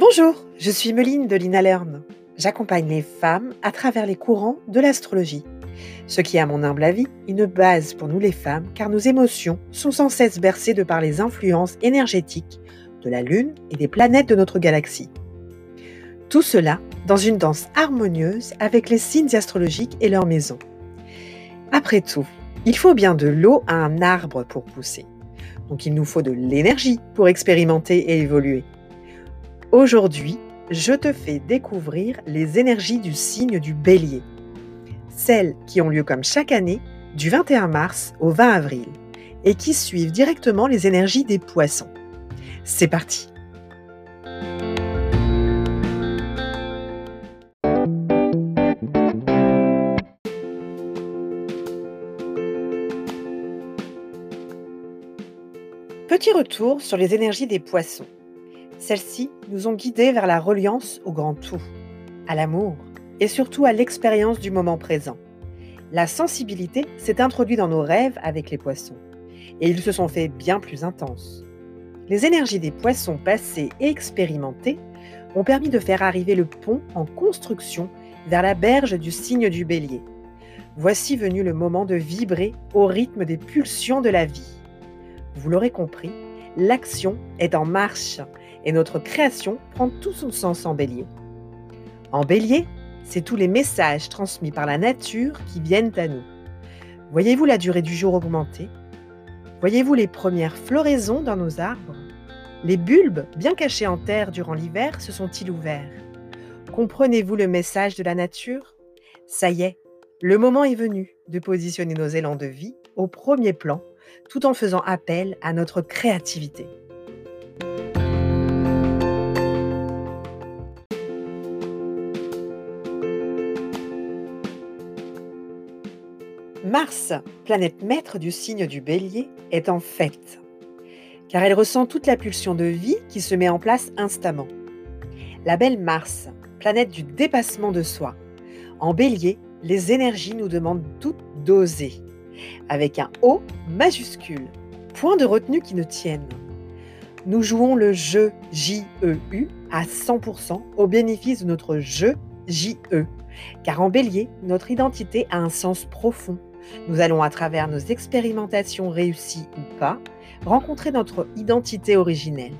Bonjour, je suis Meline de Lina Lerne. J'accompagne les femmes à travers les courants de l'astrologie. Ce qui, à mon humble avis, une base pour nous les femmes, car nos émotions sont sans cesse bercées de par les influences énergétiques de la Lune et des planètes de notre galaxie. Tout cela dans une danse harmonieuse avec les signes astrologiques et leurs maisons. Après tout, il faut bien de l'eau à un arbre pour pousser. Donc il nous faut de l'énergie pour expérimenter et évoluer. Aujourd'hui, je te fais découvrir les énergies du signe du bélier. Celles qui ont lieu comme chaque année du 21 mars au 20 avril et qui suivent directement les énergies des poissons. C'est parti Petit retour sur les énergies des poissons. Celles-ci nous ont guidés vers la reliance au grand tout, à l'amour et surtout à l'expérience du moment présent. La sensibilité s'est introduite dans nos rêves avec les poissons et ils se sont fait bien plus intenses. Les énergies des poissons passés et expérimentés ont permis de faire arriver le pont en construction vers la berge du signe du bélier. Voici venu le moment de vibrer au rythme des pulsions de la vie. Vous l'aurez compris, l'action est en marche et notre création prend tout son sens en bélier. En bélier, c'est tous les messages transmis par la nature qui viennent à nous. Voyez-vous la durée du jour augmenter? Voyez-vous les premières floraisons dans nos arbres? Les bulbes, bien cachés en terre durant l'hiver, se sont-ils ouverts? Comprenez-vous le message de la nature? Ça y est, le moment est venu de positionner nos élans de vie au premier plan, tout en faisant appel à notre créativité. Mars, planète maître du signe du bélier, est en fête, car elle ressent toute la pulsion de vie qui se met en place instamment. La belle Mars, planète du dépassement de soi. En bélier, les énergies nous demandent toutes d'oser, avec un O majuscule, point de retenue qui ne tienne. Nous jouons le jeu J-E-U à 100% au bénéfice de notre jeu J-E, car en bélier, notre identité a un sens profond nous allons, à travers nos expérimentations réussies ou pas, rencontrer notre identité originelle,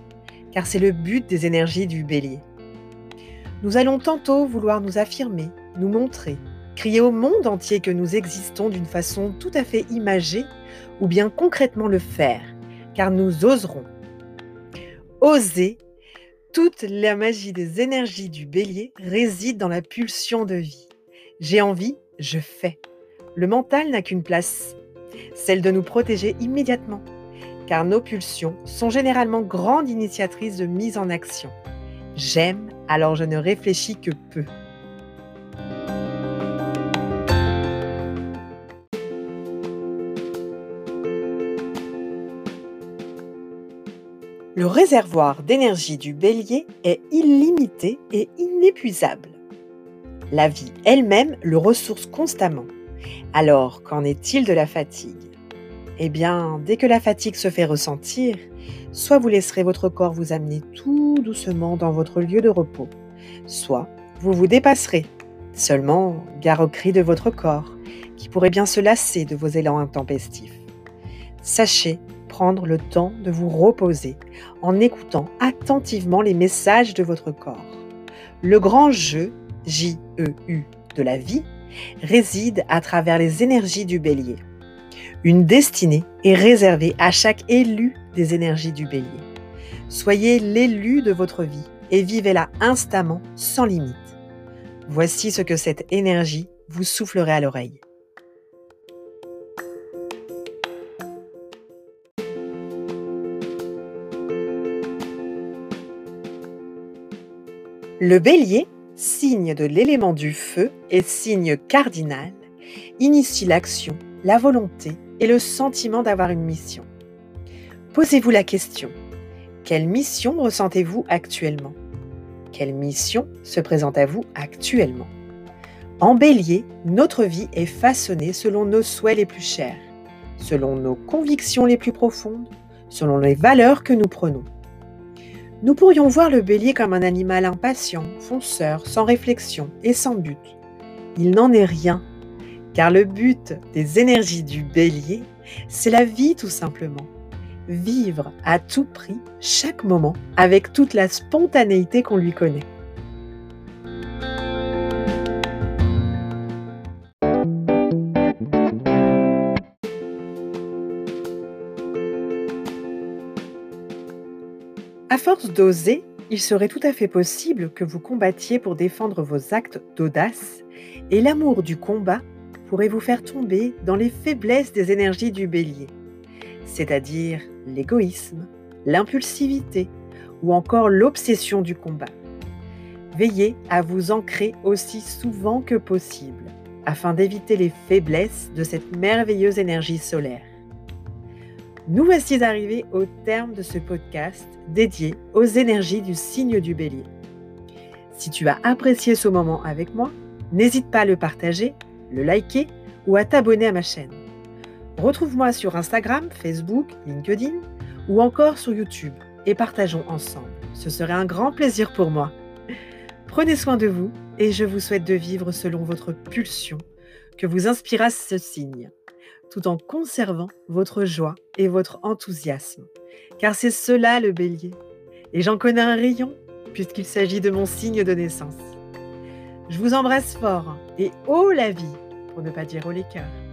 car c'est le but des énergies du bélier. Nous allons tantôt vouloir nous affirmer, nous montrer, crier au monde entier que nous existons d'une façon tout à fait imagée, ou bien concrètement le faire, car nous oserons. Oser, toute la magie des énergies du bélier réside dans la pulsion de vie. J'ai envie, je fais. Le mental n'a qu'une place, celle de nous protéger immédiatement, car nos pulsions sont généralement grandes initiatrices de mise en action. J'aime, alors je ne réfléchis que peu. Le réservoir d'énergie du bélier est illimité et inépuisable. La vie elle-même le ressource constamment. Alors, qu'en est-il de la fatigue? Eh bien, dès que la fatigue se fait ressentir, soit vous laisserez votre corps vous amener tout doucement dans votre lieu de repos, soit vous vous dépasserez. Seulement, gare au cri de votre corps, qui pourrait bien se lasser de vos élans intempestifs. Sachez prendre le temps de vous reposer en écoutant attentivement les messages de votre corps. Le grand jeu, J-E-U, de la vie réside à travers les énergies du bélier. Une destinée est réservée à chaque élu des énergies du bélier. Soyez l'élu de votre vie et vivez-la instamment, sans limite. Voici ce que cette énergie vous soufflerait à l'oreille. Le bélier signe de l'élément du feu et signe cardinal, initie l'action, la volonté et le sentiment d'avoir une mission. Posez-vous la question, quelle mission ressentez-vous actuellement? Quelle mission se présente à vous actuellement? En bélier, notre vie est façonnée selon nos souhaits les plus chers, selon nos convictions les plus profondes, selon les valeurs que nous prenons. Nous pourrions voir le bélier comme un animal impatient, fonceur, sans réflexion et sans but. Il n'en est rien, car le but des énergies du bélier, c'est la vie tout simplement. Vivre à tout prix chaque moment avec toute la spontanéité qu'on lui connaît. À force d'oser, il serait tout à fait possible que vous combattiez pour défendre vos actes d'audace et l'amour du combat pourrait vous faire tomber dans les faiblesses des énergies du bélier, c'est-à-dire l'égoïsme, l'impulsivité ou encore l'obsession du combat. Veillez à vous ancrer aussi souvent que possible afin d'éviter les faiblesses de cette merveilleuse énergie solaire. Nous voici arrivés au terme de ce podcast dédié aux énergies du signe du bélier. Si tu as apprécié ce moment avec moi, n'hésite pas à le partager, le liker ou à t'abonner à ma chaîne. Retrouve-moi sur Instagram, Facebook, LinkedIn ou encore sur YouTube et partageons ensemble. Ce serait un grand plaisir pour moi. Prenez soin de vous et je vous souhaite de vivre selon votre pulsion que vous inspira ce signe tout en conservant votre joie et votre enthousiasme. Car c'est cela le bélier. Et j'en connais un rayon, puisqu'il s'agit de mon signe de naissance. Je vous embrasse fort et haut la vie, pour ne pas dire haut les cœurs.